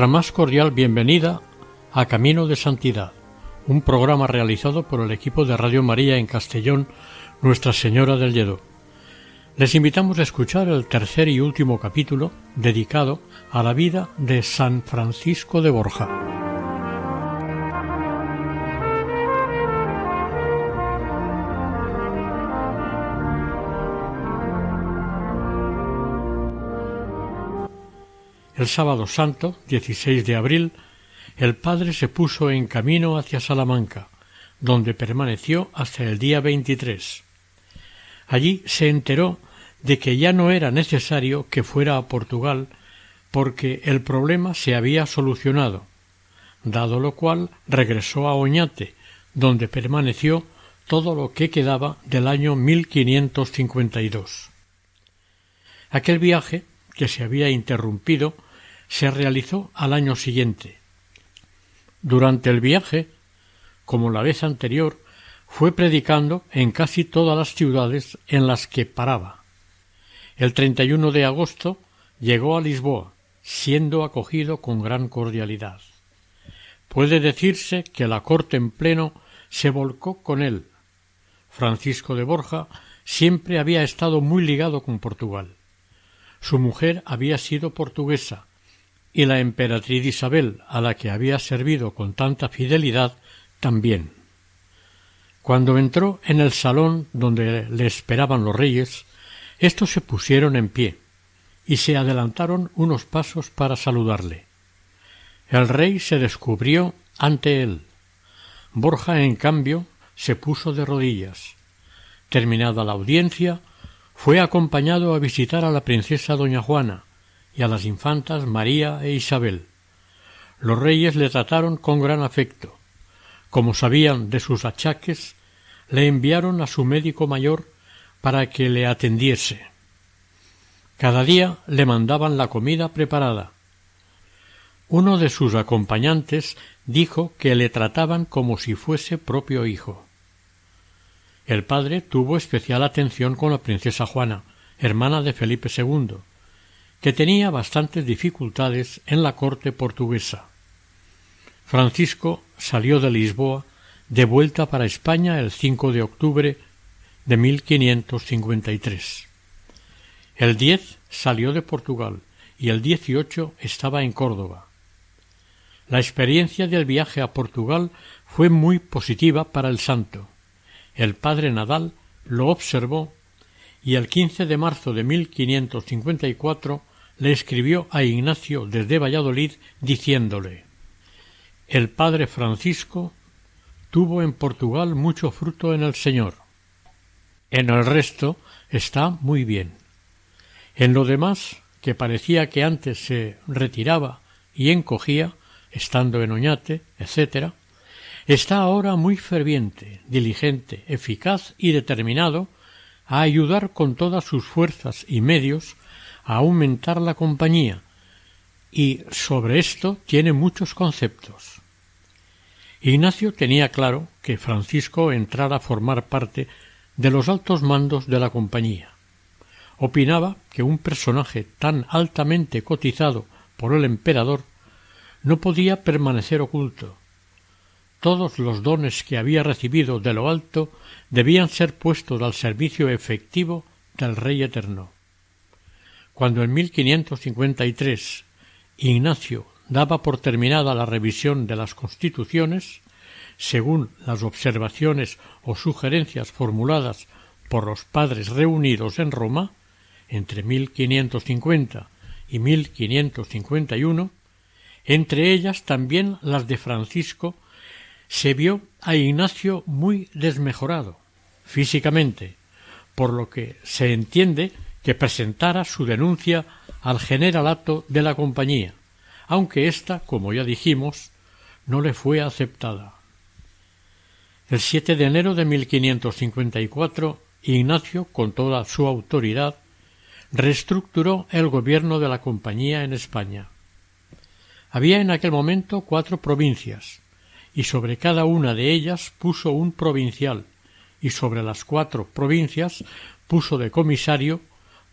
Nuestra más cordial bienvenida a Camino de Santidad, un programa realizado por el equipo de Radio María en Castellón, Nuestra Señora del Lledó. Les invitamos a escuchar el tercer y último capítulo dedicado a la vida de San Francisco de Borja. El sábado santo, 16 de abril, el padre se puso en camino hacia Salamanca, donde permaneció hasta el día 23. Allí se enteró de que ya no era necesario que fuera a Portugal porque el problema se había solucionado, dado lo cual regresó a Oñate, donde permaneció todo lo que quedaba del año 1552. Aquel viaje, que se había interrumpido, se realizó al año siguiente. Durante el viaje, como la vez anterior, fue predicando en casi todas las ciudades en las que paraba. El 31 de agosto llegó a Lisboa, siendo acogido con gran cordialidad. Puede decirse que la corte en pleno se volcó con él. Francisco de Borja siempre había estado muy ligado con Portugal. Su mujer había sido portuguesa y la emperatriz Isabel, a la que había servido con tanta fidelidad, también. Cuando entró en el salón donde le esperaban los reyes, estos se pusieron en pie y se adelantaron unos pasos para saludarle. El rey se descubrió ante él. Borja, en cambio, se puso de rodillas. Terminada la audiencia, fue acompañado a visitar a la princesa doña Juana, y a las infantas María e Isabel. Los reyes le trataron con gran afecto. Como sabían de sus achaques, le enviaron a su médico mayor para que le atendiese. Cada día le mandaban la comida preparada. Uno de sus acompañantes dijo que le trataban como si fuese propio hijo. El padre tuvo especial atención con la princesa Juana, hermana de Felipe II, que tenía bastantes dificultades en la corte portuguesa. Francisco salió de Lisboa de vuelta para España el 5 de octubre de 1553. El 10 salió de Portugal y el 18 estaba en Córdoba. La experiencia del viaje a Portugal fue muy positiva para el santo. El padre Nadal lo observó y el 15 de marzo de 1554 le escribió a Ignacio desde Valladolid diciéndole El padre Francisco tuvo en Portugal mucho fruto en el Señor. En el resto está muy bien. En lo demás, que parecía que antes se retiraba y encogía, estando en Oñate, etc., está ahora muy ferviente, diligente, eficaz y determinado a ayudar con todas sus fuerzas y medios aumentar la compañía y sobre esto tiene muchos conceptos. Ignacio tenía claro que Francisco entrara a formar parte de los altos mandos de la compañía. Opinaba que un personaje tan altamente cotizado por el emperador no podía permanecer oculto. Todos los dones que había recibido de lo alto debían ser puestos al servicio efectivo del Rey Eterno. Cuando en 1553 Ignacio daba por terminada la revisión de las constituciones, según las observaciones o sugerencias formuladas por los padres reunidos en Roma entre 1550 y 1551, entre ellas también las de Francisco, se vio a Ignacio muy desmejorado físicamente, por lo que se entiende que presentara su denuncia al generalato de la compañía, aunque ésta, como ya dijimos, no le fue aceptada. El 7 de enero de 1554, Ignacio, con toda su autoridad, reestructuró el gobierno de la compañía en España. Había en aquel momento cuatro provincias, y sobre cada una de ellas puso un provincial, y sobre las cuatro provincias puso de comisario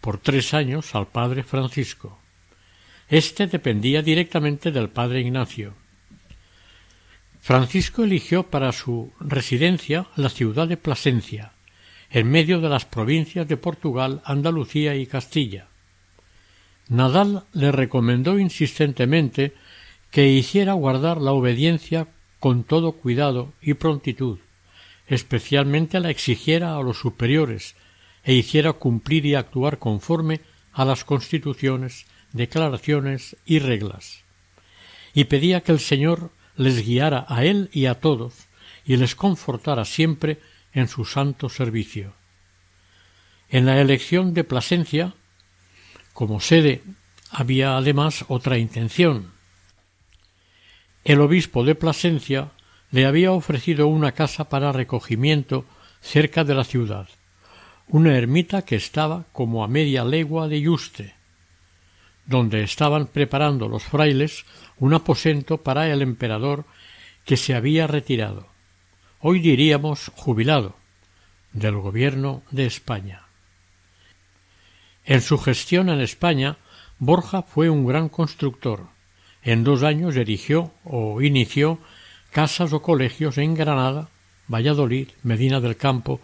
por tres años al padre Francisco. Este dependía directamente del padre Ignacio. Francisco eligió para su residencia la ciudad de Plasencia, en medio de las provincias de Portugal, Andalucía y Castilla. Nadal le recomendó insistentemente que hiciera guardar la obediencia con todo cuidado y prontitud, especialmente la exigiera a los superiores e hiciera cumplir y actuar conforme a las constituciones, declaraciones y reglas. Y pedía que el Señor les guiara a él y a todos, y les confortara siempre en su santo servicio. En la elección de Plasencia, como sede, había además otra intención, el obispo de Plasencia le había ofrecido una casa para recogimiento cerca de la ciudad, una ermita que estaba como a media legua de Yuste, donde estaban preparando los frailes un aposento para el emperador que se había retirado, hoy diríamos jubilado, del gobierno de España. En su gestión en España, Borja fue un gran constructor, en dos años erigió o inició casas o colegios en Granada, Valladolid, Medina del Campo,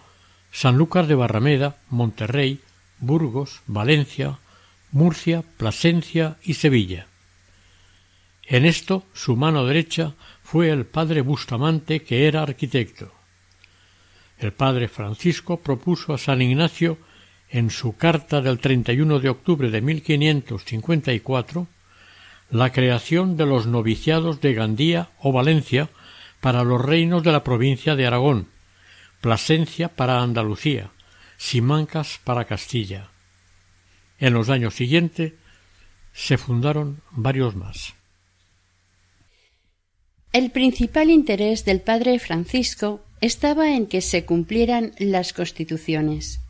Sanlúcar de Barrameda, Monterrey, Burgos, Valencia, Murcia, Plasencia y Sevilla. En esto su mano derecha fue el padre Bustamante, que era arquitecto. El padre Francisco propuso a San Ignacio en su carta del 31 de octubre de 1554 la creación de los noviciados de Gandía o Valencia para los reinos de la provincia de Aragón, Plasencia para Andalucía, Simancas para Castilla. En los años siguientes se fundaron varios más. El principal interés del padre Francisco estaba en que se cumplieran las constituciones.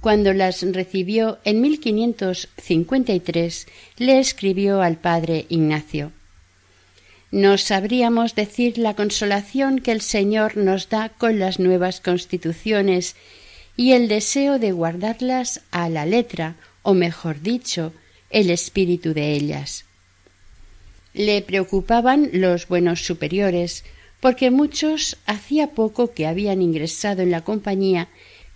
Cuando las recibió en 1553, le escribió al padre Ignacio No sabríamos decir la consolación que el Señor nos da con las nuevas constituciones y el deseo de guardarlas a la letra, o mejor dicho, el espíritu de ellas. Le preocupaban los buenos superiores, porque muchos hacía poco que habían ingresado en la compañía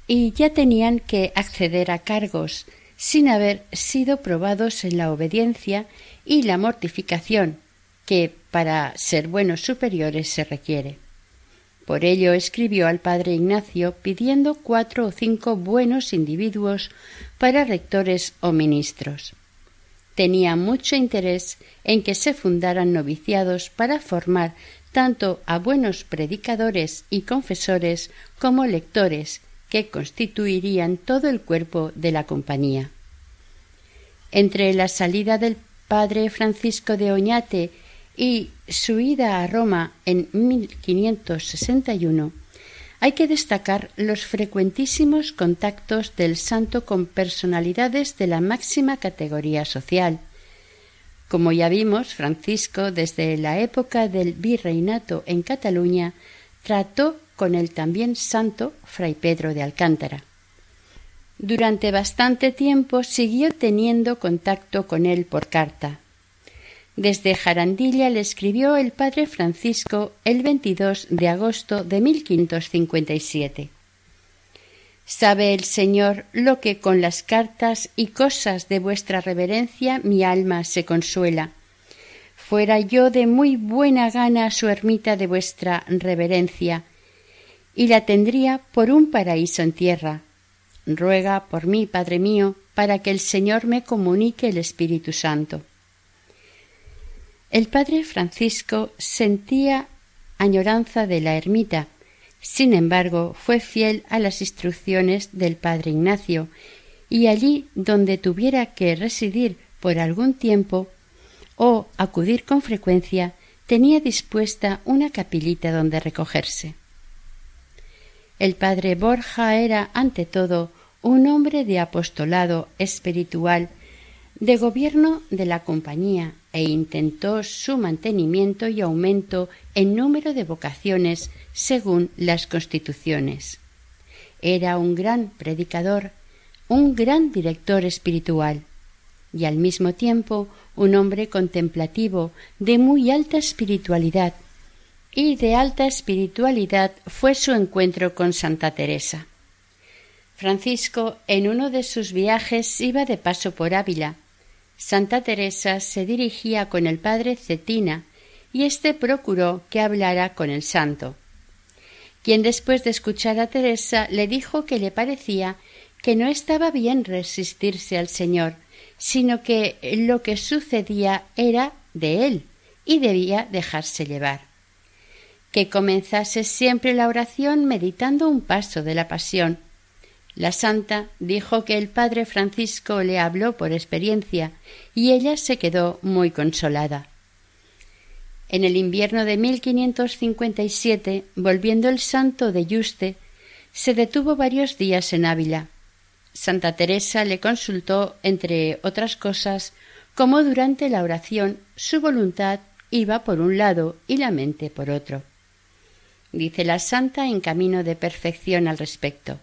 y ya tenían que acceder a cargos sin haber sido probados en la obediencia y la mortificación que para ser buenos superiores se requiere. Por ello escribió al padre Ignacio pidiendo cuatro o cinco buenos individuos para rectores o ministros. Tenía mucho interés en que se fundaran noviciados para formar tanto a buenos predicadores y confesores como lectores que constituirían todo el cuerpo de la compañía. Entre la salida del padre Francisco de Oñate y su ida a Roma en 1561, hay que destacar los frecuentísimos contactos del santo con personalidades de la máxima categoría social. Como ya vimos, Francisco, desde la época del virreinato en Cataluña, trató con el también santo Fray Pedro de Alcántara. Durante bastante tiempo siguió teniendo contacto con él por carta. Desde Jarandilla le escribió el padre Francisco el 22 de agosto de 1557. Sabe el Señor lo que con las cartas y cosas de vuestra reverencia mi alma se consuela. Fuera yo de muy buena gana su ermita de vuestra reverencia, y la tendría por un paraíso en tierra. Ruega por mí, Padre mío, para que el Señor me comunique el Espíritu Santo. El padre Francisco sentía añoranza de la ermita, sin embargo, fue fiel a las instrucciones del padre Ignacio, y allí donde tuviera que residir por algún tiempo o acudir con frecuencia, tenía dispuesta una capilita donde recogerse. El padre Borja era, ante todo, un hombre de apostolado espiritual, de gobierno de la compañía, e intentó su mantenimiento y aumento en número de vocaciones según las constituciones. Era un gran predicador, un gran director espiritual y al mismo tiempo un hombre contemplativo de muy alta espiritualidad, y de alta espiritualidad fue su encuentro con Santa Teresa. Francisco en uno de sus viajes iba de paso por Ávila. Santa Teresa se dirigía con el padre Cetina y éste procuró que hablara con el santo, quien después de escuchar a Teresa le dijo que le parecía que no estaba bien resistirse al Señor, sino que lo que sucedía era de él y debía dejarse llevar. Que comenzase siempre la oración meditando un paso de la pasión. La santa dijo que el padre Francisco le habló por experiencia y ella se quedó muy consolada. En el invierno de 1557, volviendo el santo de Yuste, se detuvo varios días en Ávila Santa Teresa le consultó, entre otras cosas, cómo durante la oración su voluntad iba por un lado y la mente por otro. Dice la santa en camino de perfección al respecto.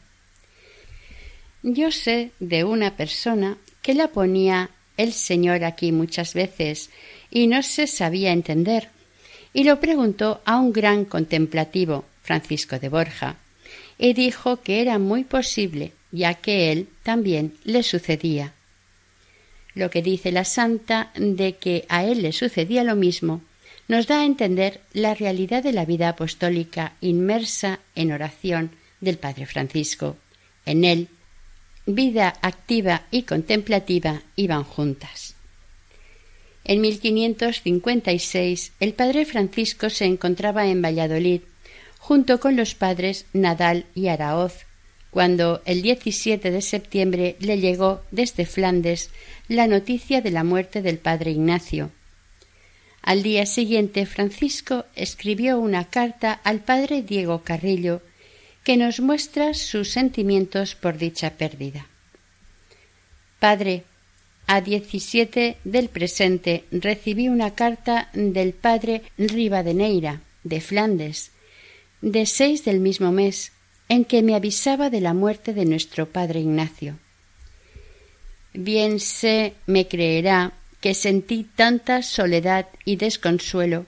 Yo sé de una persona que la ponía el Señor aquí muchas veces y no se sabía entender, y lo preguntó a un gran contemplativo, Francisco de Borja, y dijo que era muy posible ya que él también le sucedía. Lo que dice la santa de que a él le sucedía lo mismo nos da a entender la realidad de la vida apostólica inmersa en oración del Padre Francisco. En él, vida activa y contemplativa iban juntas. En 1556 el Padre Francisco se encontraba en Valladolid junto con los padres Nadal y Araoz, cuando el 17 de septiembre le llegó desde Flandes la noticia de la muerte del padre Ignacio. Al día siguiente Francisco escribió una carta al padre Diego Carrillo que nos muestra sus sentimientos por dicha pérdida. Padre, a 17 del presente recibí una carta del padre Rivadeneira, de Flandes, de seis del mismo mes, en que me avisaba de la muerte de nuestro padre Ignacio. Bien sé, me creerá, que sentí tanta soledad y desconsuelo,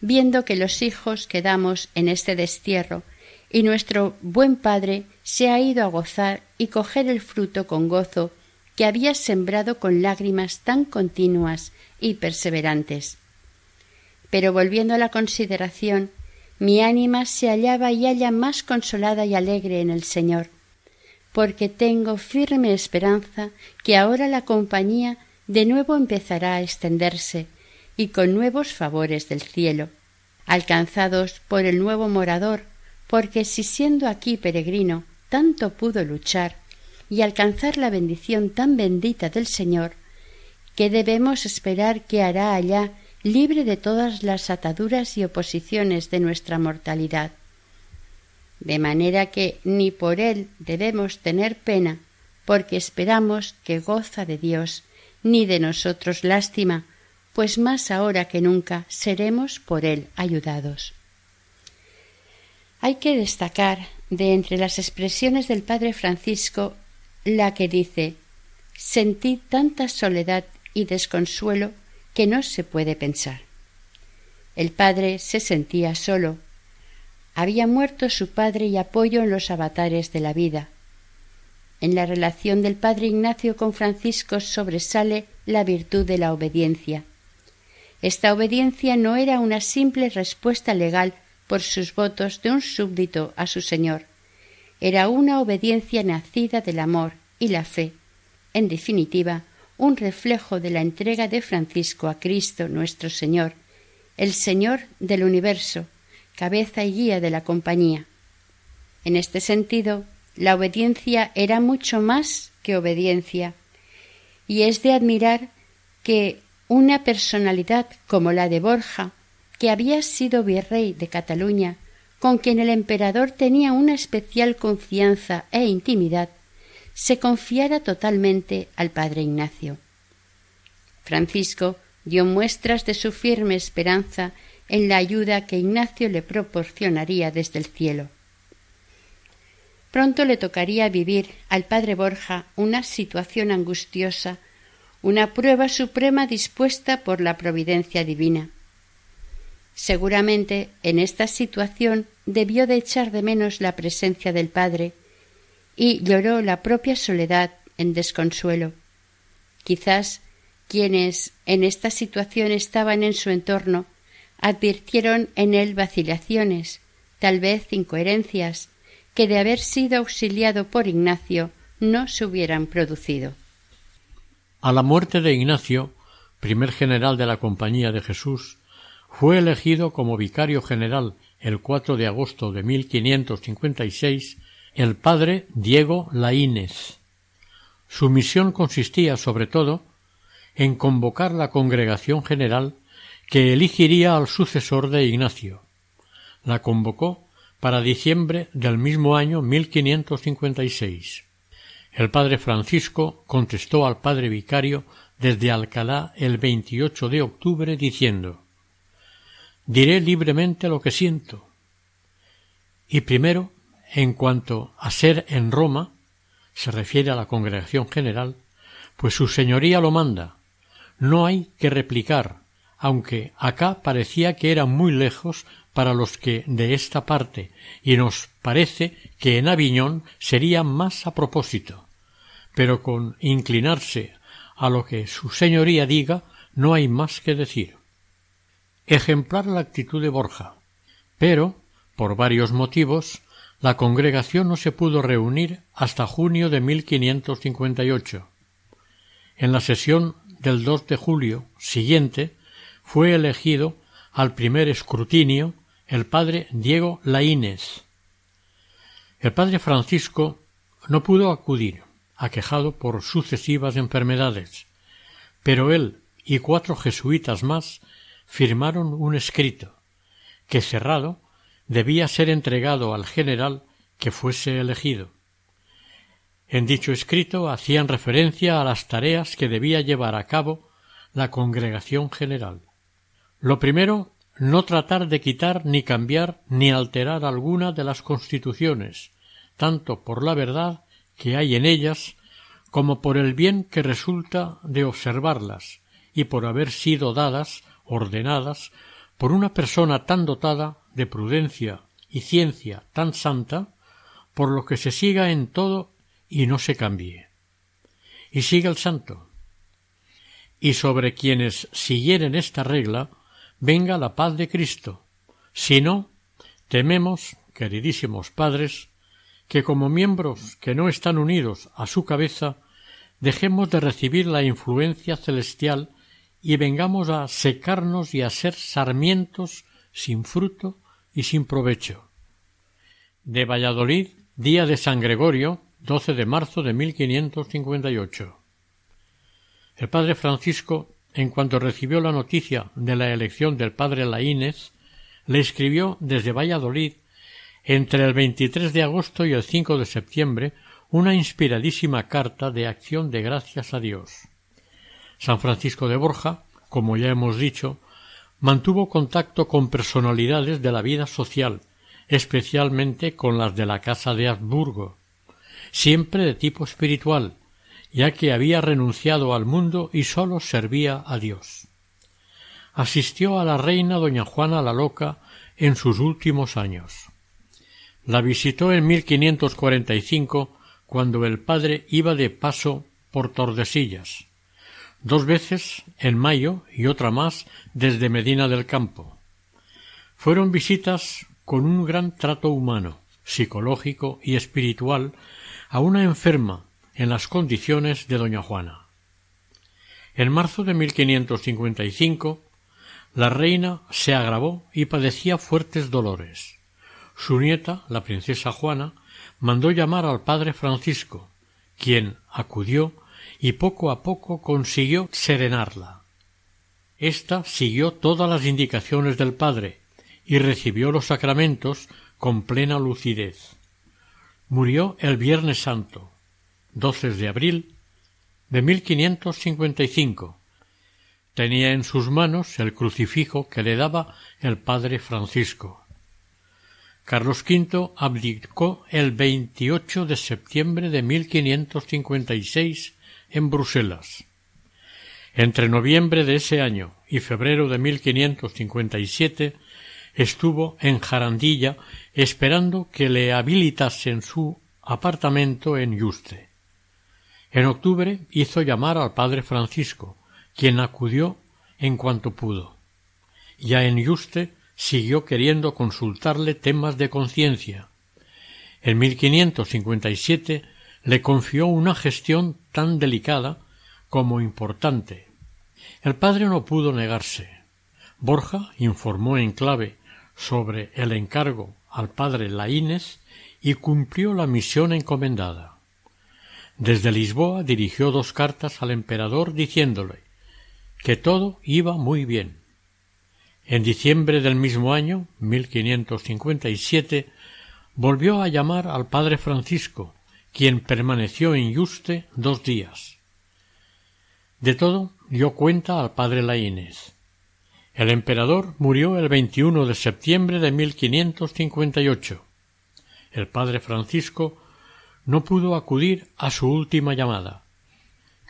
viendo que los hijos quedamos en este destierro, y nuestro buen padre se ha ido a gozar y coger el fruto con gozo que había sembrado con lágrimas tan continuas y perseverantes. Pero volviendo a la consideración mi ánima se hallaba y halla más consolada y alegre en el Señor, porque tengo firme esperanza que ahora la compañía de nuevo empezará a extenderse y con nuevos favores del cielo, alcanzados por el nuevo morador, porque si siendo aquí peregrino tanto pudo luchar y alcanzar la bendición tan bendita del Señor, que debemos esperar que hará allá libre de todas las ataduras y oposiciones de nuestra mortalidad. De manera que ni por él debemos tener pena, porque esperamos que goza de Dios, ni de nosotros lástima, pues más ahora que nunca seremos por él ayudados. Hay que destacar de entre las expresiones del Padre Francisco la que dice Sentí tanta soledad y desconsuelo que no se puede pensar. El padre se sentía solo. Había muerto su padre y apoyo en los avatares de la vida. En la relación del padre Ignacio con Francisco sobresale la virtud de la obediencia. Esta obediencia no era una simple respuesta legal por sus votos de un súbdito a su señor, era una obediencia nacida del amor y la fe, en definitiva, un reflejo de la entrega de Francisco a Cristo nuestro Señor, el Señor del universo, cabeza y guía de la compañía. En este sentido, la obediencia era mucho más que obediencia, y es de admirar que una personalidad como la de Borja, que había sido virrey de Cataluña, con quien el emperador tenía una especial confianza e intimidad, se confiara totalmente al padre Ignacio. Francisco dio muestras de su firme esperanza en la ayuda que Ignacio le proporcionaría desde el cielo. Pronto le tocaría vivir al padre Borja una situación angustiosa, una prueba suprema dispuesta por la providencia divina. Seguramente en esta situación debió de echar de menos la presencia del Padre y lloró la propia soledad en desconsuelo. Quizás quienes en esta situación estaban en su entorno advirtieron en él vacilaciones, tal vez incoherencias, que de haber sido auxiliado por Ignacio no se hubieran producido. A la muerte de Ignacio, primer general de la Compañía de Jesús, fue elegido como vicario general el 4 de agosto de 1556 el padre Diego Laínez. Su misión consistía sobre todo en convocar la congregación general que elegiría al sucesor de Ignacio. La convocó para diciembre del mismo año 1556. El padre Francisco contestó al padre vicario desde Alcalá el 28 de octubre diciendo Diré libremente lo que siento. Y primero, en cuanto a ser en Roma, se refiere a la congregación general, pues su señoría lo manda. No hay que replicar, aunque acá parecía que era muy lejos para los que de esta parte, y nos parece que en Aviñón sería más a propósito. Pero con inclinarse a lo que su señoría diga, no hay más que decir. Ejemplar la actitud de Borja. Pero, por varios motivos, la congregación no se pudo reunir hasta junio de 1558. En la sesión del 2 de julio siguiente fue elegido al primer escrutinio el padre Diego Laínez. El padre Francisco no pudo acudir, aquejado por sucesivas enfermedades, pero él y cuatro jesuitas más firmaron un escrito que cerrado debía ser entregado al general que fuese elegido. En dicho escrito hacían referencia a las tareas que debía llevar a cabo la congregación general. Lo primero, no tratar de quitar ni cambiar ni alterar alguna de las constituciones, tanto por la verdad que hay en ellas como por el bien que resulta de observarlas y por haber sido dadas ordenadas por una persona tan dotada de prudencia y ciencia tan santa, por lo que se siga en todo y no se cambie. Y siga el santo. Y sobre quienes siguieren esta regla, venga la paz de Cristo. Si no, tememos, queridísimos padres, que como miembros que no están unidos a su cabeza, dejemos de recibir la influencia celestial y vengamos a secarnos y a ser sarmientos sin fruto y sin provecho. De Valladolid, día de San Gregorio, 12 de marzo de 1558. El padre Francisco, en cuanto recibió la noticia de la elección del padre Laínez, le escribió desde Valladolid entre el 23 de agosto y el 5 de septiembre una inspiradísima carta de acción de gracias a Dios. San Francisco de Borja, como ya hemos dicho, mantuvo contacto con personalidades de la vida social, especialmente con las de la Casa de Habsburgo, siempre de tipo espiritual, ya que había renunciado al mundo y sólo servía a Dios. Asistió a la reina doña Juana la Loca en sus últimos años. La visitó en 1545 cuando el padre iba de paso por Tordesillas dos veces en mayo y otra más desde Medina del Campo. Fueron visitas con un gran trato humano, psicológico y espiritual a una enferma en las condiciones de doña Juana. En marzo de 1555 la reina se agravó y padecía fuertes dolores. Su nieta, la princesa Juana, mandó llamar al padre Francisco, quien acudió y poco a poco consiguió serenarla. Esta siguió todas las indicaciones del padre y recibió los sacramentos con plena lucidez. Murió el Viernes Santo, 12 de abril de 1555. Tenía en sus manos el crucifijo que le daba el padre Francisco. Carlos V abdicó el 28 de septiembre de 1556 en Bruselas. Entre noviembre de ese año y febrero de 1557 estuvo en Jarandilla esperando que le habilitasen su apartamento en Yuste. En octubre hizo llamar al padre Francisco, quien acudió en cuanto pudo. Ya en Yuste siguió queriendo consultarle temas de conciencia. En 1557 le confió una gestión tan delicada como importante. El padre no pudo negarse. Borja informó en clave sobre el encargo al padre Laínez y cumplió la misión encomendada. Desde Lisboa dirigió dos cartas al emperador diciéndole que todo iba muy bien. En diciembre del mismo año, 1557, volvió a llamar al padre Francisco, quien permaneció en Yuste dos días. De todo dio cuenta al padre Laínez. El emperador murió el 21 de septiembre de 1558. El padre Francisco no pudo acudir a su última llamada.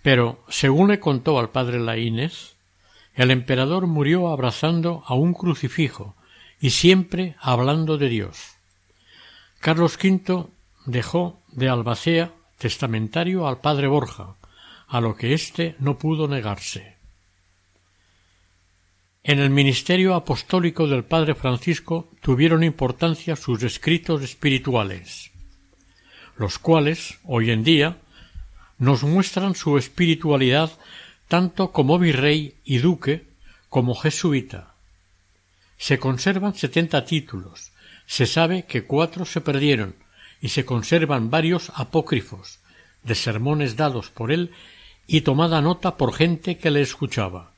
Pero, según le contó al padre Laínez, el emperador murió abrazando a un crucifijo y siempre hablando de Dios. Carlos V dejó de albacea testamentario al padre Borja, a lo que éste no pudo negarse. En el ministerio apostólico del padre Francisco tuvieron importancia sus escritos espirituales los cuales, hoy en día, nos muestran su espiritualidad tanto como virrey y duque como jesuita. Se conservan setenta títulos, se sabe que cuatro se perdieron y se conservan varios apócrifos de sermones dados por él y tomada nota por gente que le escuchaba.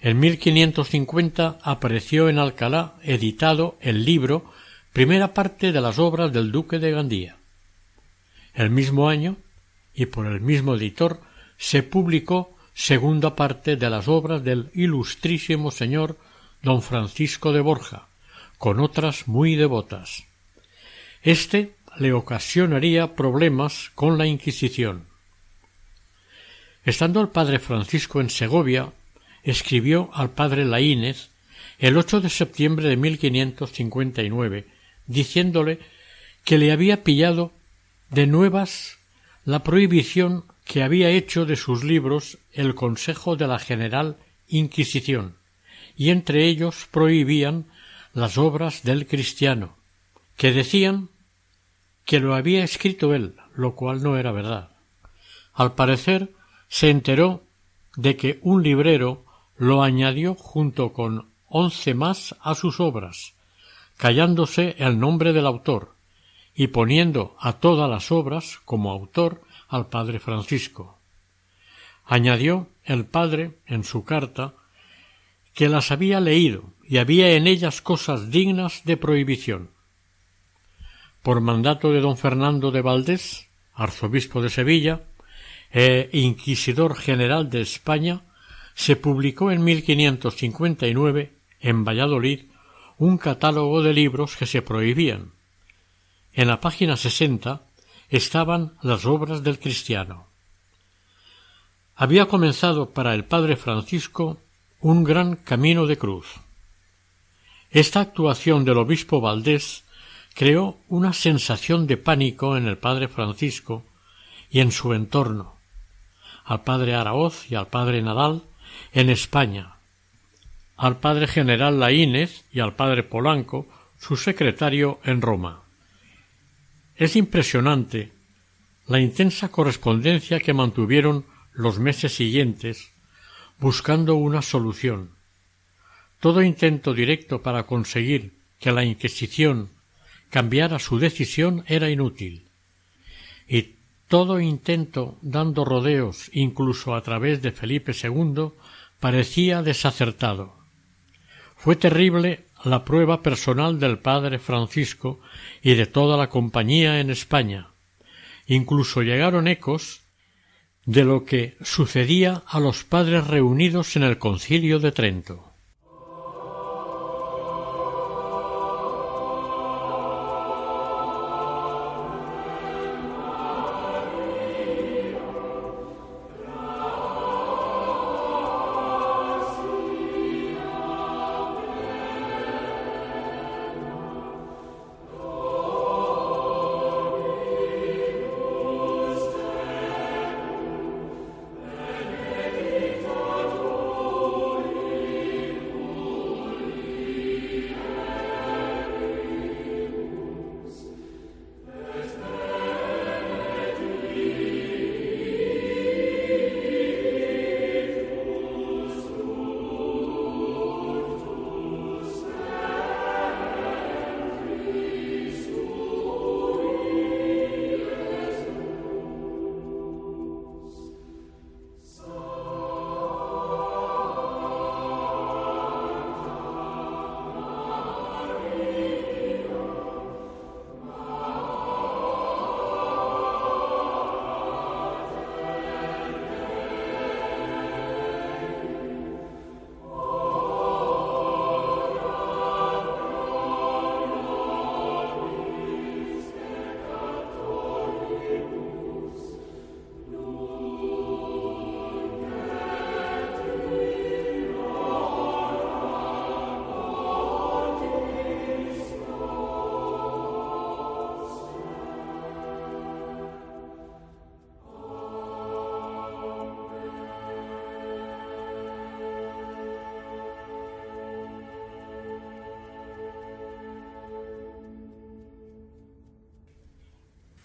En 1550 apareció en Alcalá editado el libro Primera parte de las obras del duque de Gandía. El mismo año, y por el mismo editor, se publicó segunda parte de las obras del ilustrísimo señor don Francisco de Borja, con otras muy devotas. Este le ocasionaría problemas con la Inquisición. Estando el padre Francisco en Segovia, escribió al padre Laínez el 8 de septiembre de 1559, diciéndole que le había pillado de nuevas la prohibición que había hecho de sus libros el Consejo de la General Inquisición, y entre ellos prohibían las obras del cristiano, que decían que lo había escrito él, lo cual no era verdad. Al parecer se enteró de que un librero lo añadió junto con once más a sus obras, callándose el nombre del autor, y poniendo a todas las obras como autor al padre Francisco. Añadió el padre en su carta que las había leído y había en ellas cosas dignas de prohibición. Por mandato de don Fernando de Valdés, arzobispo de Sevilla e inquisidor general de España, se publicó en 1559 en Valladolid un catálogo de libros que se prohibían, en la página sesenta estaban las obras del cristiano. Había comenzado para el padre Francisco un gran camino de cruz. Esta actuación del obispo Valdés creó una sensación de pánico en el padre Francisco y en su entorno, al padre Araoz y al padre Nadal en España, al padre general Laínez y al padre Polanco, su secretario en Roma. Es impresionante la intensa correspondencia que mantuvieron los meses siguientes buscando una solución. Todo intento directo para conseguir que la Inquisición cambiara su decisión era inútil, y todo intento dando rodeos incluso a través de Felipe II parecía desacertado. Fue terrible la prueba personal del padre Francisco y de toda la compañía en España. Incluso llegaron ecos de lo que sucedía a los padres reunidos en el concilio de Trento.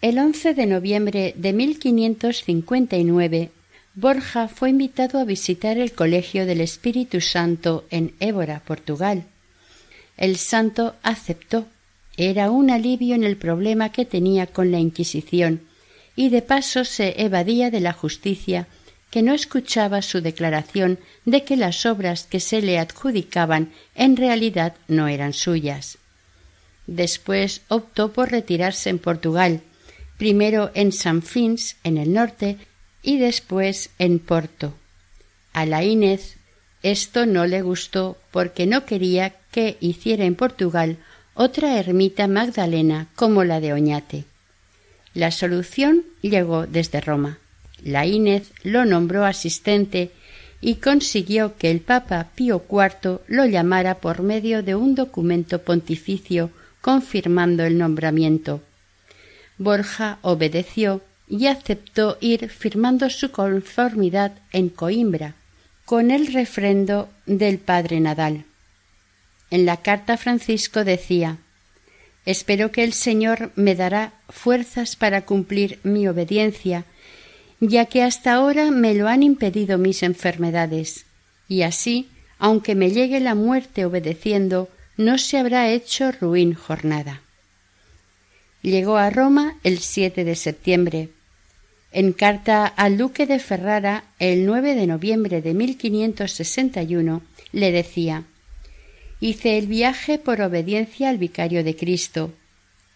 El 11 de noviembre de 1559, Borja fue invitado a visitar el Colegio del Espíritu Santo en Évora, Portugal. El santo aceptó. Era un alivio en el problema que tenía con la Inquisición, y de paso se evadía de la justicia, que no escuchaba su declaración de que las obras que se le adjudicaban en realidad no eran suyas. Después optó por retirarse en Portugal, primero en San Fins, en el norte, y después en Porto. A la esto no le gustó porque no quería que hiciera en Portugal otra ermita magdalena como la de Oñate. La solución llegó desde Roma. La lo nombró asistente y consiguió que el Papa Pío IV lo llamara por medio de un documento pontificio confirmando el nombramiento. Borja obedeció y aceptó ir firmando su conformidad en Coimbra, con el refrendo del padre Nadal. En la carta Francisco decía Espero que el Señor me dará fuerzas para cumplir mi obediencia, ya que hasta ahora me lo han impedido mis enfermedades, y así, aunque me llegue la muerte obedeciendo, no se habrá hecho ruin jornada. Llegó a Roma el 7 de septiembre. En carta al duque de Ferrara el 9 de noviembre de 1561 le decía Hice el viaje por obediencia al vicario de Cristo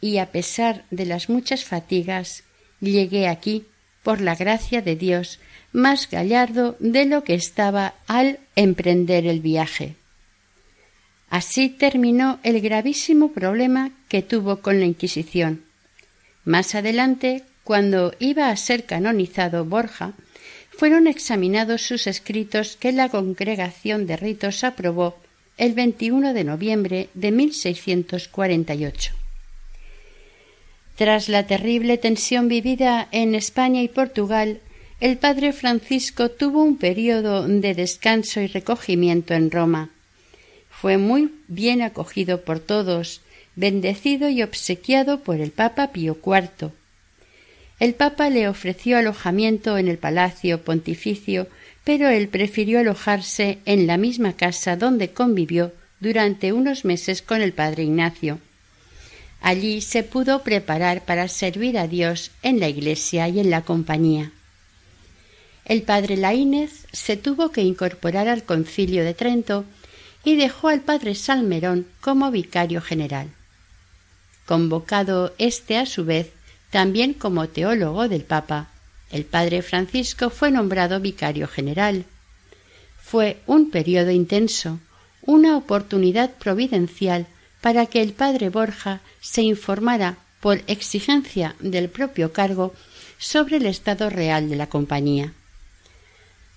y a pesar de las muchas fatigas llegué aquí por la gracia de Dios más gallardo de lo que estaba al emprender el viaje. Así terminó el gravísimo problema que tuvo con la Inquisición. Más adelante, cuando iba a ser canonizado Borja, fueron examinados sus escritos que la Congregación de Ritos aprobó el 21 de noviembre de 1648. Tras la terrible tensión vivida en España y Portugal, el padre Francisco tuvo un periodo de descanso y recogimiento en Roma. Fue muy bien acogido por todos, bendecido y obsequiado por el Papa Pío IV. El Papa le ofreció alojamiento en el Palacio Pontificio, pero él prefirió alojarse en la misma casa donde convivió durante unos meses con el padre Ignacio. Allí se pudo preparar para servir a Dios en la iglesia y en la compañía. El padre Laínez se tuvo que incorporar al concilio de Trento y dejó al padre Salmerón como vicario general. Convocado éste a su vez también como teólogo del Papa, el padre Francisco fue nombrado vicario general. Fue un periodo intenso, una oportunidad providencial para que el padre Borja se informara por exigencia del propio cargo sobre el estado real de la compañía.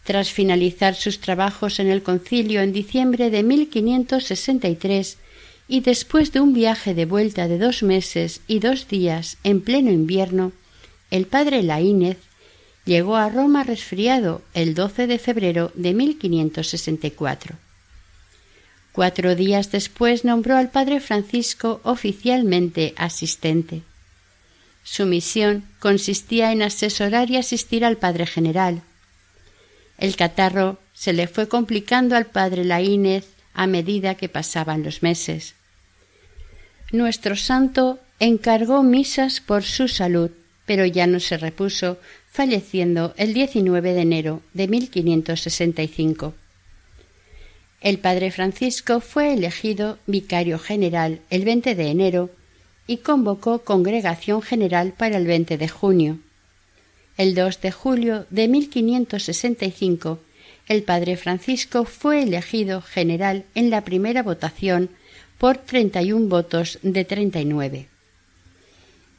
Tras finalizar sus trabajos en el concilio en diciembre de 1563 y después de un viaje de vuelta de dos meses y dos días en pleno invierno, el padre Laínez llegó a Roma resfriado el 12 de febrero de 1564. Cuatro días después nombró al padre Francisco oficialmente asistente. Su misión consistía en asesorar y asistir al padre general. El catarro se le fue complicando al padre Laínez a medida que pasaban los meses. Nuestro santo encargó misas por su salud, pero ya no se repuso, falleciendo el 19 de enero de 1565. El padre Francisco fue elegido vicario general el 20 de enero y convocó congregación general para el 20 de junio. El 2 de julio de 1565 el padre Francisco fue elegido general en la primera votación por treinta y un votos de treinta y nueve.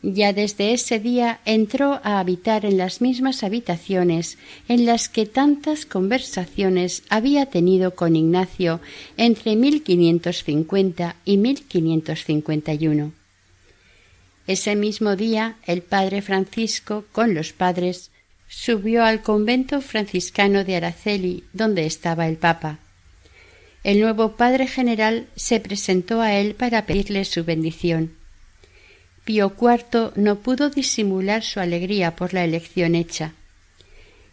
Ya desde ese día entró a habitar en las mismas habitaciones en las que tantas conversaciones había tenido con Ignacio entre 1550 y 1551. Ese mismo día el padre Francisco con los padres subió al convento franciscano de Araceli, donde estaba el Papa. El nuevo padre general se presentó a él para pedirle su bendición. Pío IV no pudo disimular su alegría por la elección hecha.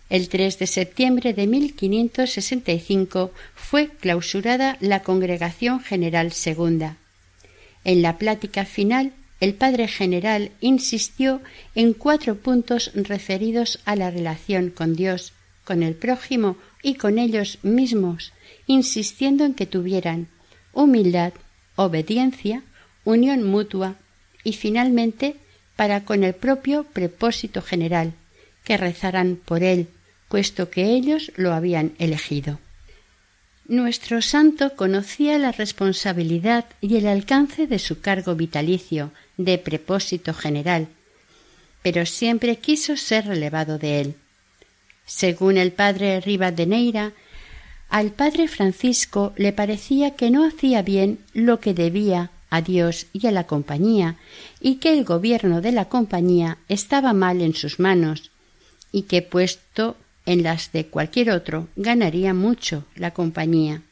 El 3 de septiembre de 1565 fue clausurada la Congregación General Segunda. En la plática final el padre general insistió en cuatro puntos referidos a la relación con Dios, con el prójimo y con ellos mismos, insistiendo en que tuvieran humildad, obediencia, unión mutua y finalmente para con el propio propósito general, que rezaran por él, puesto que ellos lo habían elegido. Nuestro santo conocía la responsabilidad y el alcance de su cargo vitalicio de prepósito general, pero siempre quiso ser relevado de él. Según el padre Rivadeneira, al padre Francisco le parecía que no hacía bien lo que debía a Dios y a la compañía, y que el gobierno de la compañía estaba mal en sus manos, y que puesto en las de cualquier otro ganaría mucho la compañía.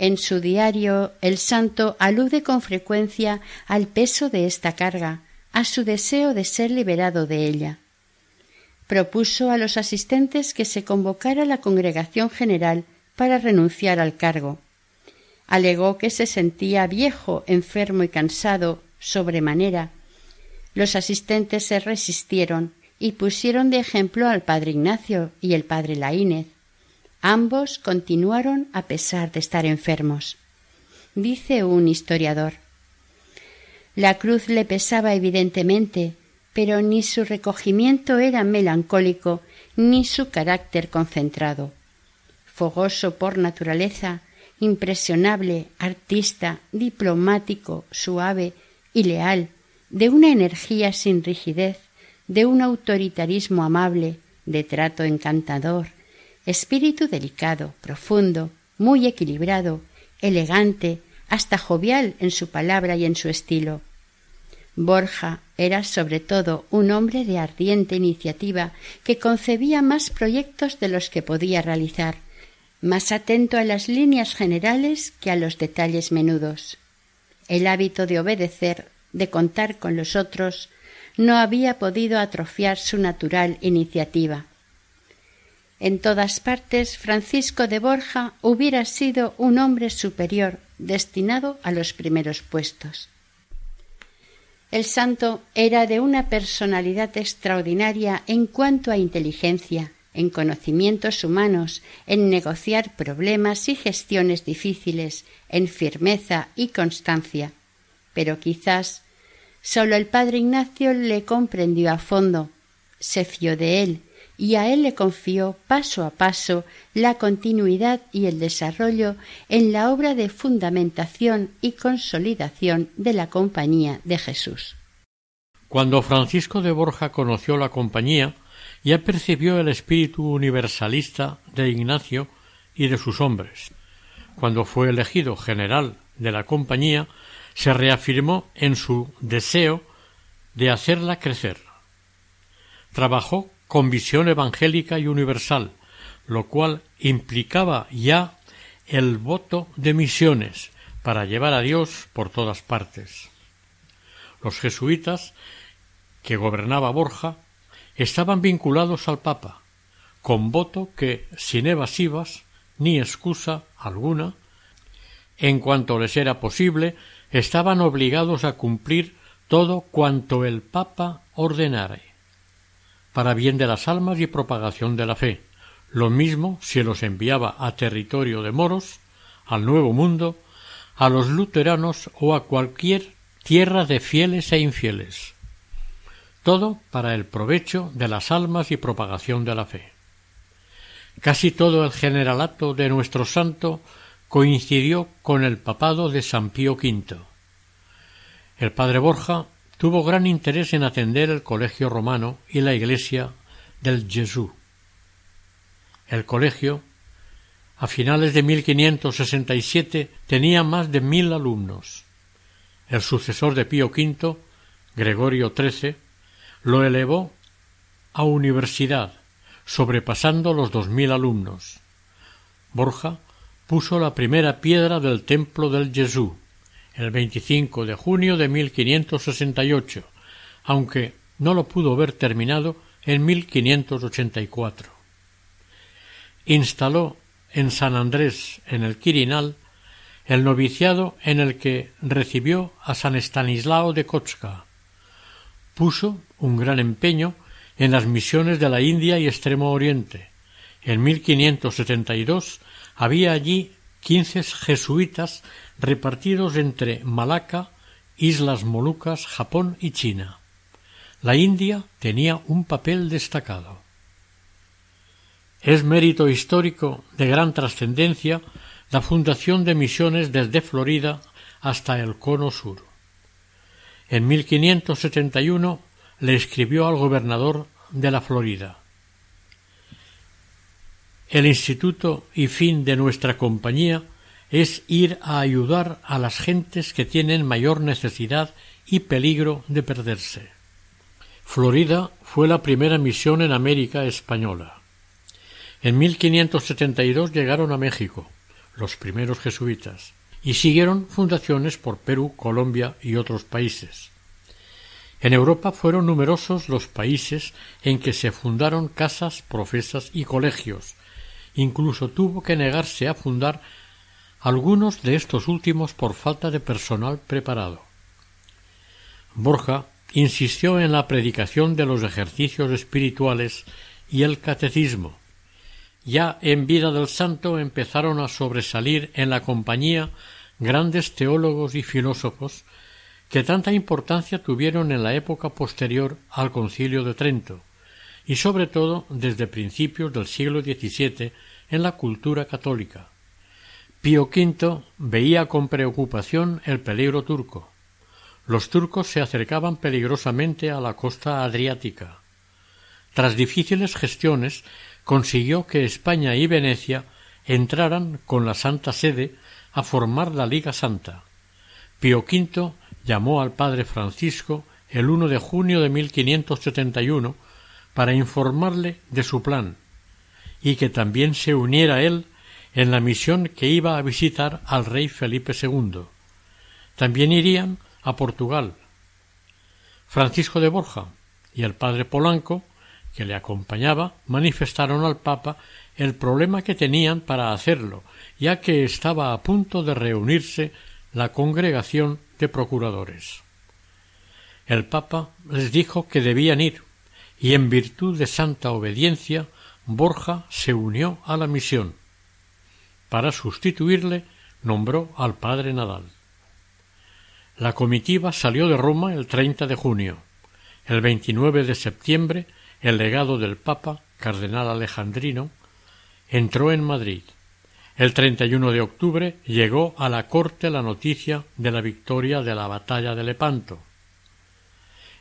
En su diario el santo alude con frecuencia al peso de esta carga, a su deseo de ser liberado de ella. Propuso a los asistentes que se convocara la congregación general para renunciar al cargo. Alegó que se sentía viejo, enfermo y cansado sobremanera. Los asistentes se resistieron y pusieron de ejemplo al padre Ignacio y el padre Laínez. Ambos continuaron a pesar de estar enfermos. Dice un historiador. La cruz le pesaba evidentemente, pero ni su recogimiento era melancólico, ni su carácter concentrado. Fogoso por naturaleza, impresionable, artista, diplomático, suave y leal, de una energía sin rigidez, de un autoritarismo amable, de trato encantador, espíritu delicado, profundo, muy equilibrado, elegante, hasta jovial en su palabra y en su estilo. Borja era sobre todo un hombre de ardiente iniciativa que concebía más proyectos de los que podía realizar, más atento a las líneas generales que a los detalles menudos. El hábito de obedecer, de contar con los otros, no había podido atrofiar su natural iniciativa. En todas partes Francisco de Borja hubiera sido un hombre superior, destinado a los primeros puestos. El santo era de una personalidad extraordinaria en cuanto a inteligencia, en conocimientos humanos, en negociar problemas y gestiones difíciles, en firmeza y constancia. Pero quizás sólo el padre Ignacio le comprendió a fondo, se fió de él y a él le confió paso a paso la continuidad y el desarrollo en la obra de fundamentación y consolidación de la Compañía de Jesús. Cuando Francisco de Borja conoció la Compañía, ya percibió el espíritu universalista de Ignacio y de sus hombres. Cuando fue elegido general de la Compañía, se reafirmó en su deseo de hacerla crecer. Trabajó con visión evangélica y universal, lo cual implicaba ya el voto de misiones para llevar a Dios por todas partes. Los jesuitas que gobernaba Borja estaban vinculados al Papa, con voto que, sin evasivas ni excusa alguna, en cuanto les era posible, estaban obligados a cumplir todo cuanto el Papa ordenara para bien de las almas y propagación de la fe, lo mismo si los enviaba a territorio de moros, al Nuevo Mundo, a los luteranos o a cualquier tierra de fieles e infieles. Todo para el provecho de las almas y propagación de la fe. Casi todo el generalato de nuestro santo coincidió con el papado de San Pío V. El padre Borja tuvo gran interés en atender el colegio romano y la iglesia del Jesús. El colegio, a finales de 1567, tenía más de mil alumnos. El sucesor de Pío V, Gregorio XIII, lo elevó a universidad, sobrepasando los dos mil alumnos. Borja puso la primera piedra del templo del Jesús, el 25 de junio de 1568, aunque no lo pudo ver terminado en 1584. Instaló en San Andrés, en el Quirinal, el noviciado en el que recibió a San Estanislao de Kotska. Puso un gran empeño en las misiones de la India y Extremo Oriente. En 1572 había allí quince jesuitas repartidos entre Malaca, Islas Molucas, Japón y China. La India tenía un papel destacado. Es mérito histórico de gran trascendencia la fundación de misiones desde Florida hasta el Cono Sur. En 1571 le escribió al gobernador de la Florida El instituto y fin de nuestra compañía es ir a ayudar a las gentes que tienen mayor necesidad y peligro de perderse. Florida fue la primera misión en América española. En 1572 llegaron a México los primeros jesuitas y siguieron fundaciones por Perú, Colombia y otros países. En Europa fueron numerosos los países en que se fundaron casas, profesas y colegios. Incluso tuvo que negarse a fundar algunos de estos últimos por falta de personal preparado. Borja insistió en la predicación de los ejercicios espirituales y el catecismo. Ya en vida del santo empezaron a sobresalir en la compañía grandes teólogos y filósofos que tanta importancia tuvieron en la época posterior al concilio de Trento y sobre todo desde principios del siglo XVII en la cultura católica. Pío V veía con preocupación el peligro turco. Los turcos se acercaban peligrosamente a la costa adriática. Tras difíciles gestiones, consiguió que España y Venecia entraran con la Santa Sede a formar la Liga Santa. Pío V llamó al padre Francisco el 1 de junio de 1571 para informarle de su plan y que también se uniera él en la misión que iba a visitar al rey Felipe II. También irían a Portugal. Francisco de Borja y el padre Polanco, que le acompañaba, manifestaron al Papa el problema que tenían para hacerlo, ya que estaba a punto de reunirse la congregación de procuradores. El Papa les dijo que debían ir, y en virtud de santa obediencia Borja se unió a la misión. Para sustituirle nombró al padre Nadal. La comitiva salió de Roma el 30 de junio. El 29 de septiembre, el legado del Papa, cardenal Alejandrino, entró en Madrid. El 31 de octubre llegó a la corte la noticia de la victoria de la batalla de Lepanto.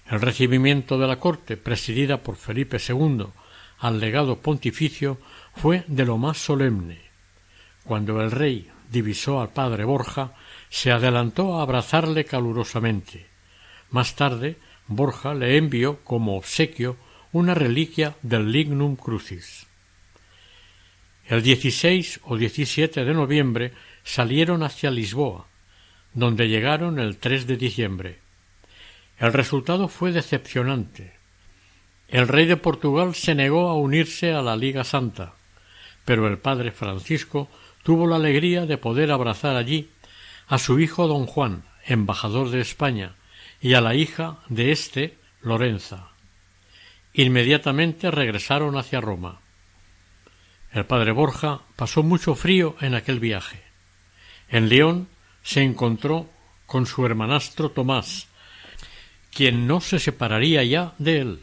El recibimiento de la corte, presidida por Felipe II al legado pontificio, fue de lo más solemne. Cuando el rey divisó al padre Borja, se adelantó a abrazarle calurosamente. Más tarde, Borja le envió como obsequio una reliquia del Lignum Crucis. El 16 o 17 de noviembre salieron hacia Lisboa, donde llegaron el 3 de diciembre. El resultado fue decepcionante. El rey de Portugal se negó a unirse a la Liga Santa, pero el padre Francisco tuvo la alegría de poder abrazar allí a su hijo don Juan, embajador de España, y a la hija de éste, Lorenza. Inmediatamente regresaron hacia Roma. El padre Borja pasó mucho frío en aquel viaje. En León se encontró con su hermanastro Tomás, quien no se separaría ya de él.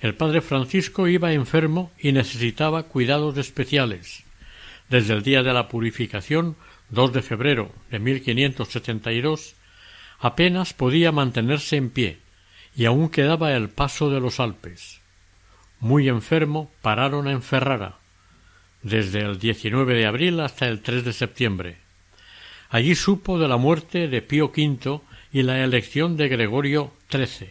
El padre Francisco iba enfermo y necesitaba cuidados especiales. Desde el día de la purificación, 2 de febrero de 1572, apenas podía mantenerse en pie y aún quedaba el paso de los Alpes. Muy enfermo, pararon en Ferrara, desde el 19 de abril hasta el 3 de septiembre. Allí supo de la muerte de Pío V y la elección de Gregorio XIII.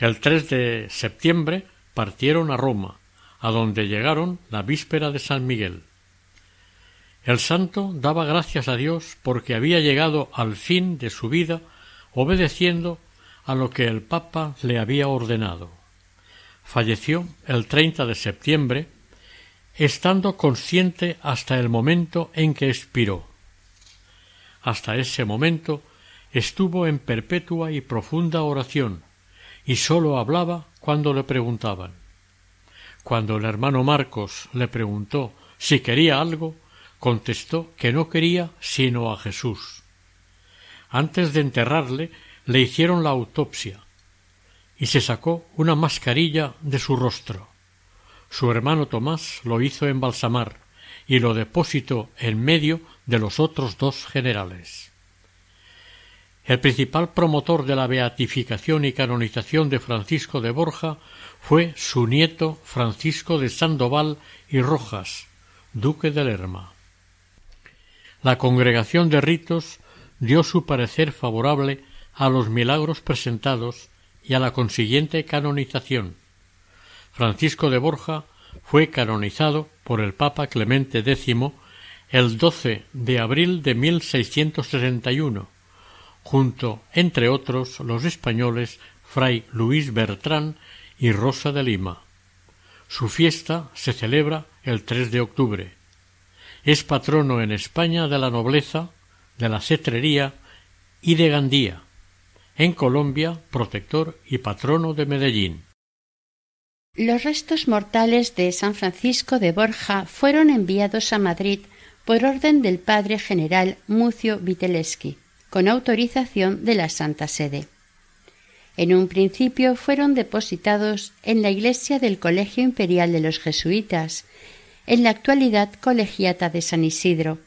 El 3 de septiembre partieron a Roma, a donde llegaron la víspera de San Miguel. El santo daba gracias a Dios porque había llegado al fin de su vida obedeciendo a lo que el Papa le había ordenado. Falleció el 30 de septiembre estando consciente hasta el momento en que expiró. Hasta ese momento estuvo en perpetua y profunda oración, y sólo hablaba cuando le preguntaban. Cuando el hermano Marcos le preguntó si quería algo, contestó que no quería sino a Jesús. Antes de enterrarle le hicieron la autopsia y se sacó una mascarilla de su rostro. Su hermano Tomás lo hizo embalsamar y lo depositó en medio de los otros dos generales. El principal promotor de la beatificación y canonización de Francisco de Borja fue su nieto Francisco de Sandoval y Rojas, duque de Lerma. La congregación de ritos dio su parecer favorable a los milagros presentados y a la consiguiente canonización, Francisco de Borja fue canonizado por el Papa Clemente X el 12 de abril de 1661, junto, entre otros, los españoles Fray Luis Bertrán y Rosa de Lima. Su fiesta se celebra el 3 de octubre. Es patrono en España de la nobleza, de la cetrería y de Gandía. En Colombia, protector y patrono de Medellín. Los restos mortales de San Francisco de Borja fueron enviados a Madrid por orden del padre general Mucio Viteleski, con autorización de la Santa Sede. En un principio fueron depositados en la iglesia del Colegio Imperial de los Jesuitas, en la actualidad colegiata de San Isidro.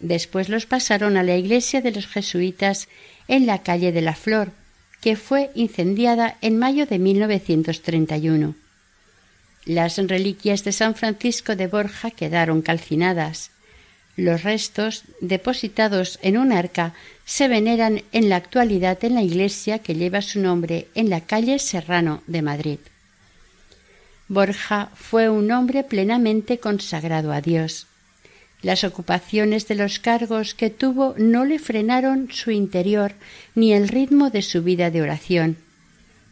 Después los pasaron a la iglesia de los jesuitas en la calle de la Flor, que fue incendiada en mayo de 1931. Las reliquias de San Francisco de Borja quedaron calcinadas. Los restos, depositados en un arca, se veneran en la actualidad en la iglesia que lleva su nombre en la calle Serrano de Madrid. Borja fue un hombre plenamente consagrado a Dios. Las ocupaciones de los cargos que tuvo no le frenaron su interior ni el ritmo de su vida de oración.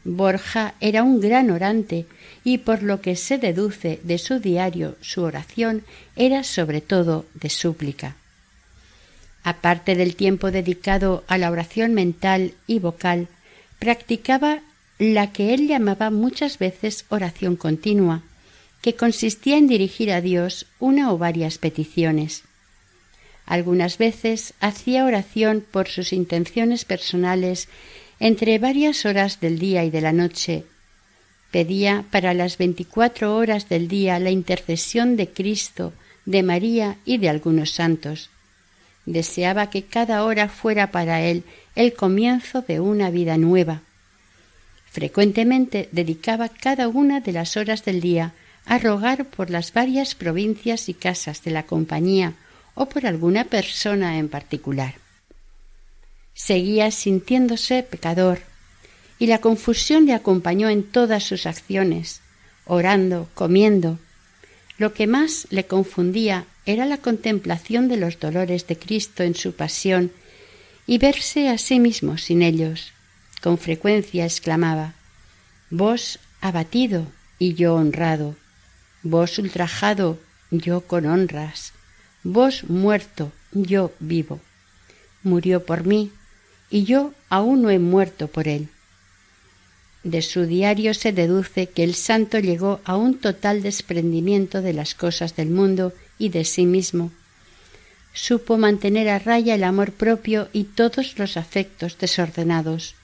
Borja era un gran orante y por lo que se deduce de su diario su oración era sobre todo de súplica. Aparte del tiempo dedicado a la oración mental y vocal, practicaba la que él llamaba muchas veces oración continua, que consistía en dirigir a Dios una o varias peticiones. Algunas veces hacía oración por sus intenciones personales entre varias horas del día y de la noche. Pedía para las veinticuatro horas del día la intercesión de Cristo, de María y de algunos santos. Deseaba que cada hora fuera para él el comienzo de una vida nueva. Frecuentemente dedicaba cada una de las horas del día a rogar por las varias provincias y casas de la compañía o por alguna persona en particular. Seguía sintiéndose pecador, y la confusión le acompañó en todas sus acciones, orando, comiendo. Lo que más le confundía era la contemplación de los dolores de Cristo en su pasión y verse a sí mismo sin ellos. Con frecuencia exclamaba Vos abatido y yo honrado, vos ultrajado, yo con honras, vos muerto, yo vivo. Murió por mí, y yo aún no he muerto por él. De su diario se deduce que el santo llegó a un total desprendimiento de las cosas del mundo y de sí mismo. Supo mantener a raya el amor propio y todos los afectos desordenados.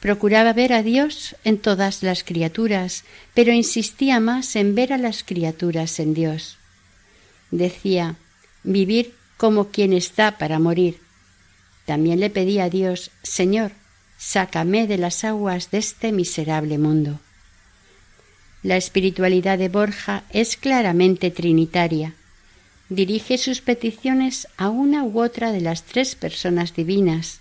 Procuraba ver a Dios en todas las criaturas, pero insistía más en ver a las criaturas en Dios. Decía vivir como quien está para morir. También le pedía a Dios Señor, sácame de las aguas de este miserable mundo. La espiritualidad de Borja es claramente trinitaria. Dirige sus peticiones a una u otra de las tres personas divinas,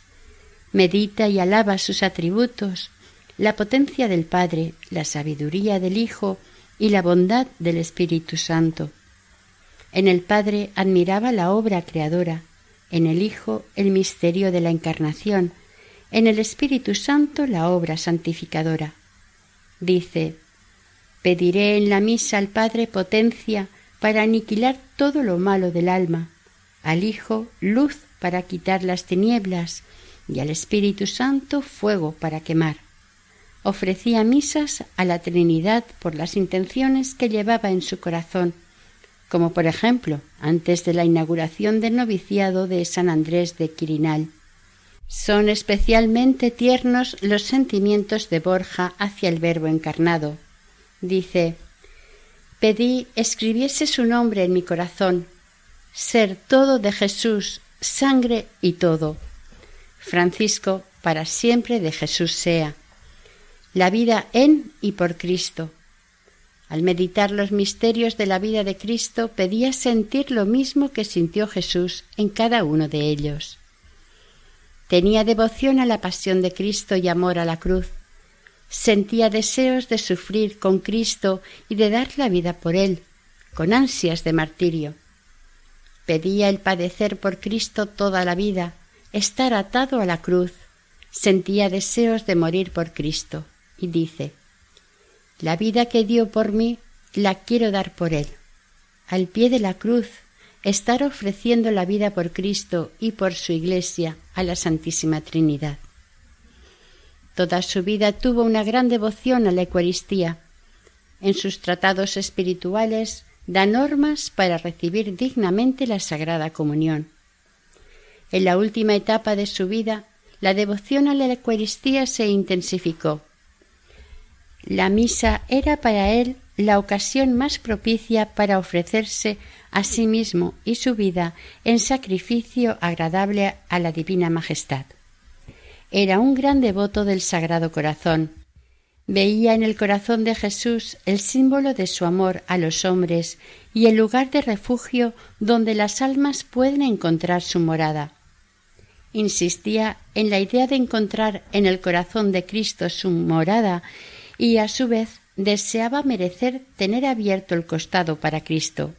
medita y alaba sus atributos, la potencia del Padre, la sabiduría del Hijo y la bondad del Espíritu Santo. En el Padre admiraba la obra creadora, en el Hijo el misterio de la encarnación, en el Espíritu Santo la obra santificadora. Dice, Pediré en la misa al Padre potencia para aniquilar todo lo malo del alma, al Hijo luz para quitar las tinieblas, y al Espíritu Santo fuego para quemar. Ofrecía misas a la Trinidad por las intenciones que llevaba en su corazón, como por ejemplo antes de la inauguración del noviciado de San Andrés de Quirinal. Son especialmente tiernos los sentimientos de Borja hacia el Verbo encarnado. Dice Pedí escribiese su nombre en mi corazón, ser todo de Jesús, sangre y todo, Francisco, para siempre de Jesús sea. La vida en y por Cristo. Al meditar los misterios de la vida de Cristo pedía sentir lo mismo que sintió Jesús en cada uno de ellos. Tenía devoción a la pasión de Cristo y amor a la cruz. Sentía deseos de sufrir con Cristo y de dar la vida por Él, con ansias de martirio. Pedía el padecer por Cristo toda la vida, estar atado a la cruz, sentía deseos de morir por Cristo, y dice La vida que dio por mí la quiero dar por Él. Al pie de la cruz, estar ofreciendo la vida por Cristo y por su Iglesia a la Santísima Trinidad. Toda su vida tuvo una gran devoción a la Eucaristía. En sus tratados espirituales da normas para recibir dignamente la Sagrada Comunión. En la última etapa de su vida, la devoción a la Eucaristía se intensificó. La misa era para él la ocasión más propicia para ofrecerse a sí mismo y su vida en sacrificio agradable a la Divina Majestad. Era un gran devoto del Sagrado Corazón. Veía en el corazón de Jesús el símbolo de su amor a los hombres y el lugar de refugio donde las almas pueden encontrar su morada insistía en la idea de encontrar en el corazón de Cristo su morada y a su vez deseaba merecer tener abierto el costado para Cristo.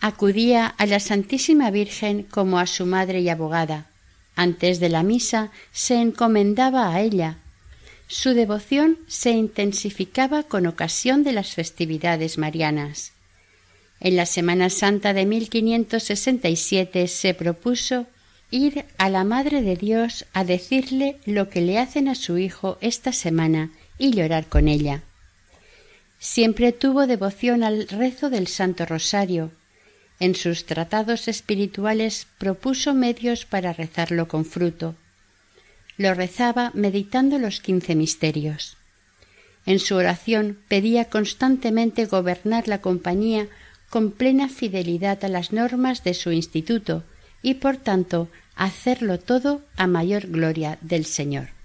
acudía a la Santísima Virgen como a su madre y abogada. Antes de la misa se encomendaba a ella. Su devoción se intensificaba con ocasión de las festividades marianas. En la Semana Santa de 1567 se propuso ir a la Madre de Dios a decirle lo que le hacen a su hijo esta semana y llorar con ella. Siempre tuvo devoción al rezo del Santo Rosario. En sus tratados espirituales propuso medios para rezarlo con fruto. Lo rezaba meditando los quince misterios. En su oración pedía constantemente gobernar la compañía con plena fidelidad a las normas de su instituto y por tanto hacerlo todo a mayor gloria del Señor.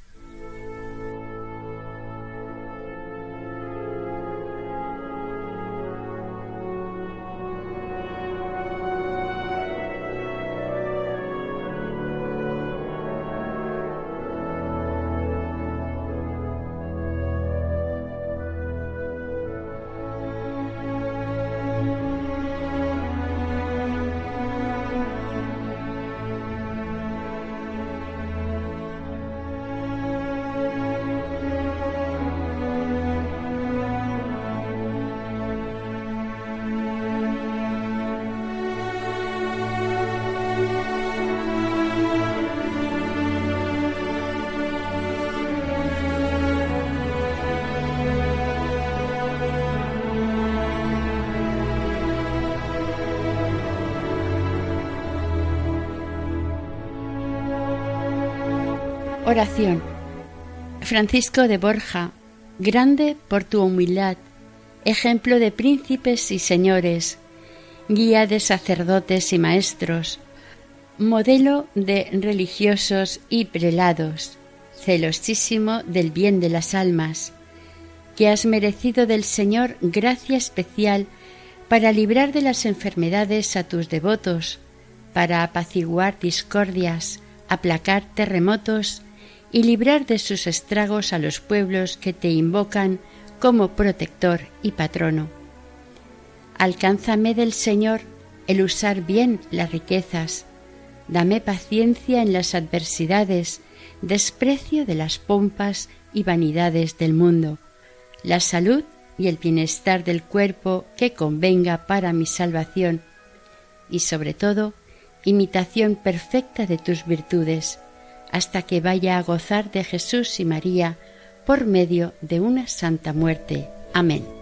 Oración. Francisco de Borja, grande por tu humildad, ejemplo de príncipes y señores, guía de sacerdotes y maestros, modelo de religiosos y prelados, celosísimo del bien de las almas, que has merecido del Señor gracia especial para librar de las enfermedades a tus devotos, para apaciguar discordias, aplacar terremotos y librar de sus estragos a los pueblos que te invocan como protector y patrono. Alcánzame del Señor el usar bien las riquezas, dame paciencia en las adversidades, desprecio de las pompas y vanidades del mundo, la salud y el bienestar del cuerpo que convenga para mi salvación, y sobre todo, imitación perfecta de tus virtudes, hasta que vaya a gozar de Jesús y María por medio de una santa muerte. Amén.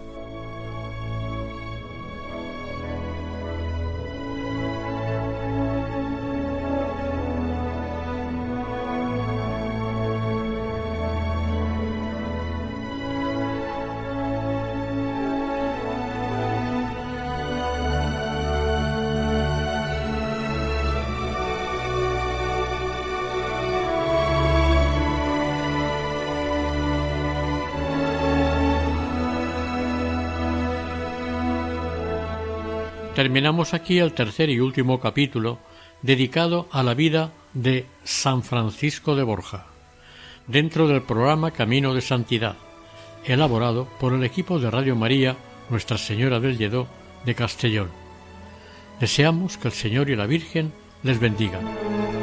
Terminamos aquí el tercer y último capítulo dedicado a la vida de San Francisco de Borja, dentro del programa Camino de Santidad, elaborado por el equipo de Radio María Nuestra Señora del Lledó de Castellón. Deseamos que el Señor y la Virgen les bendigan.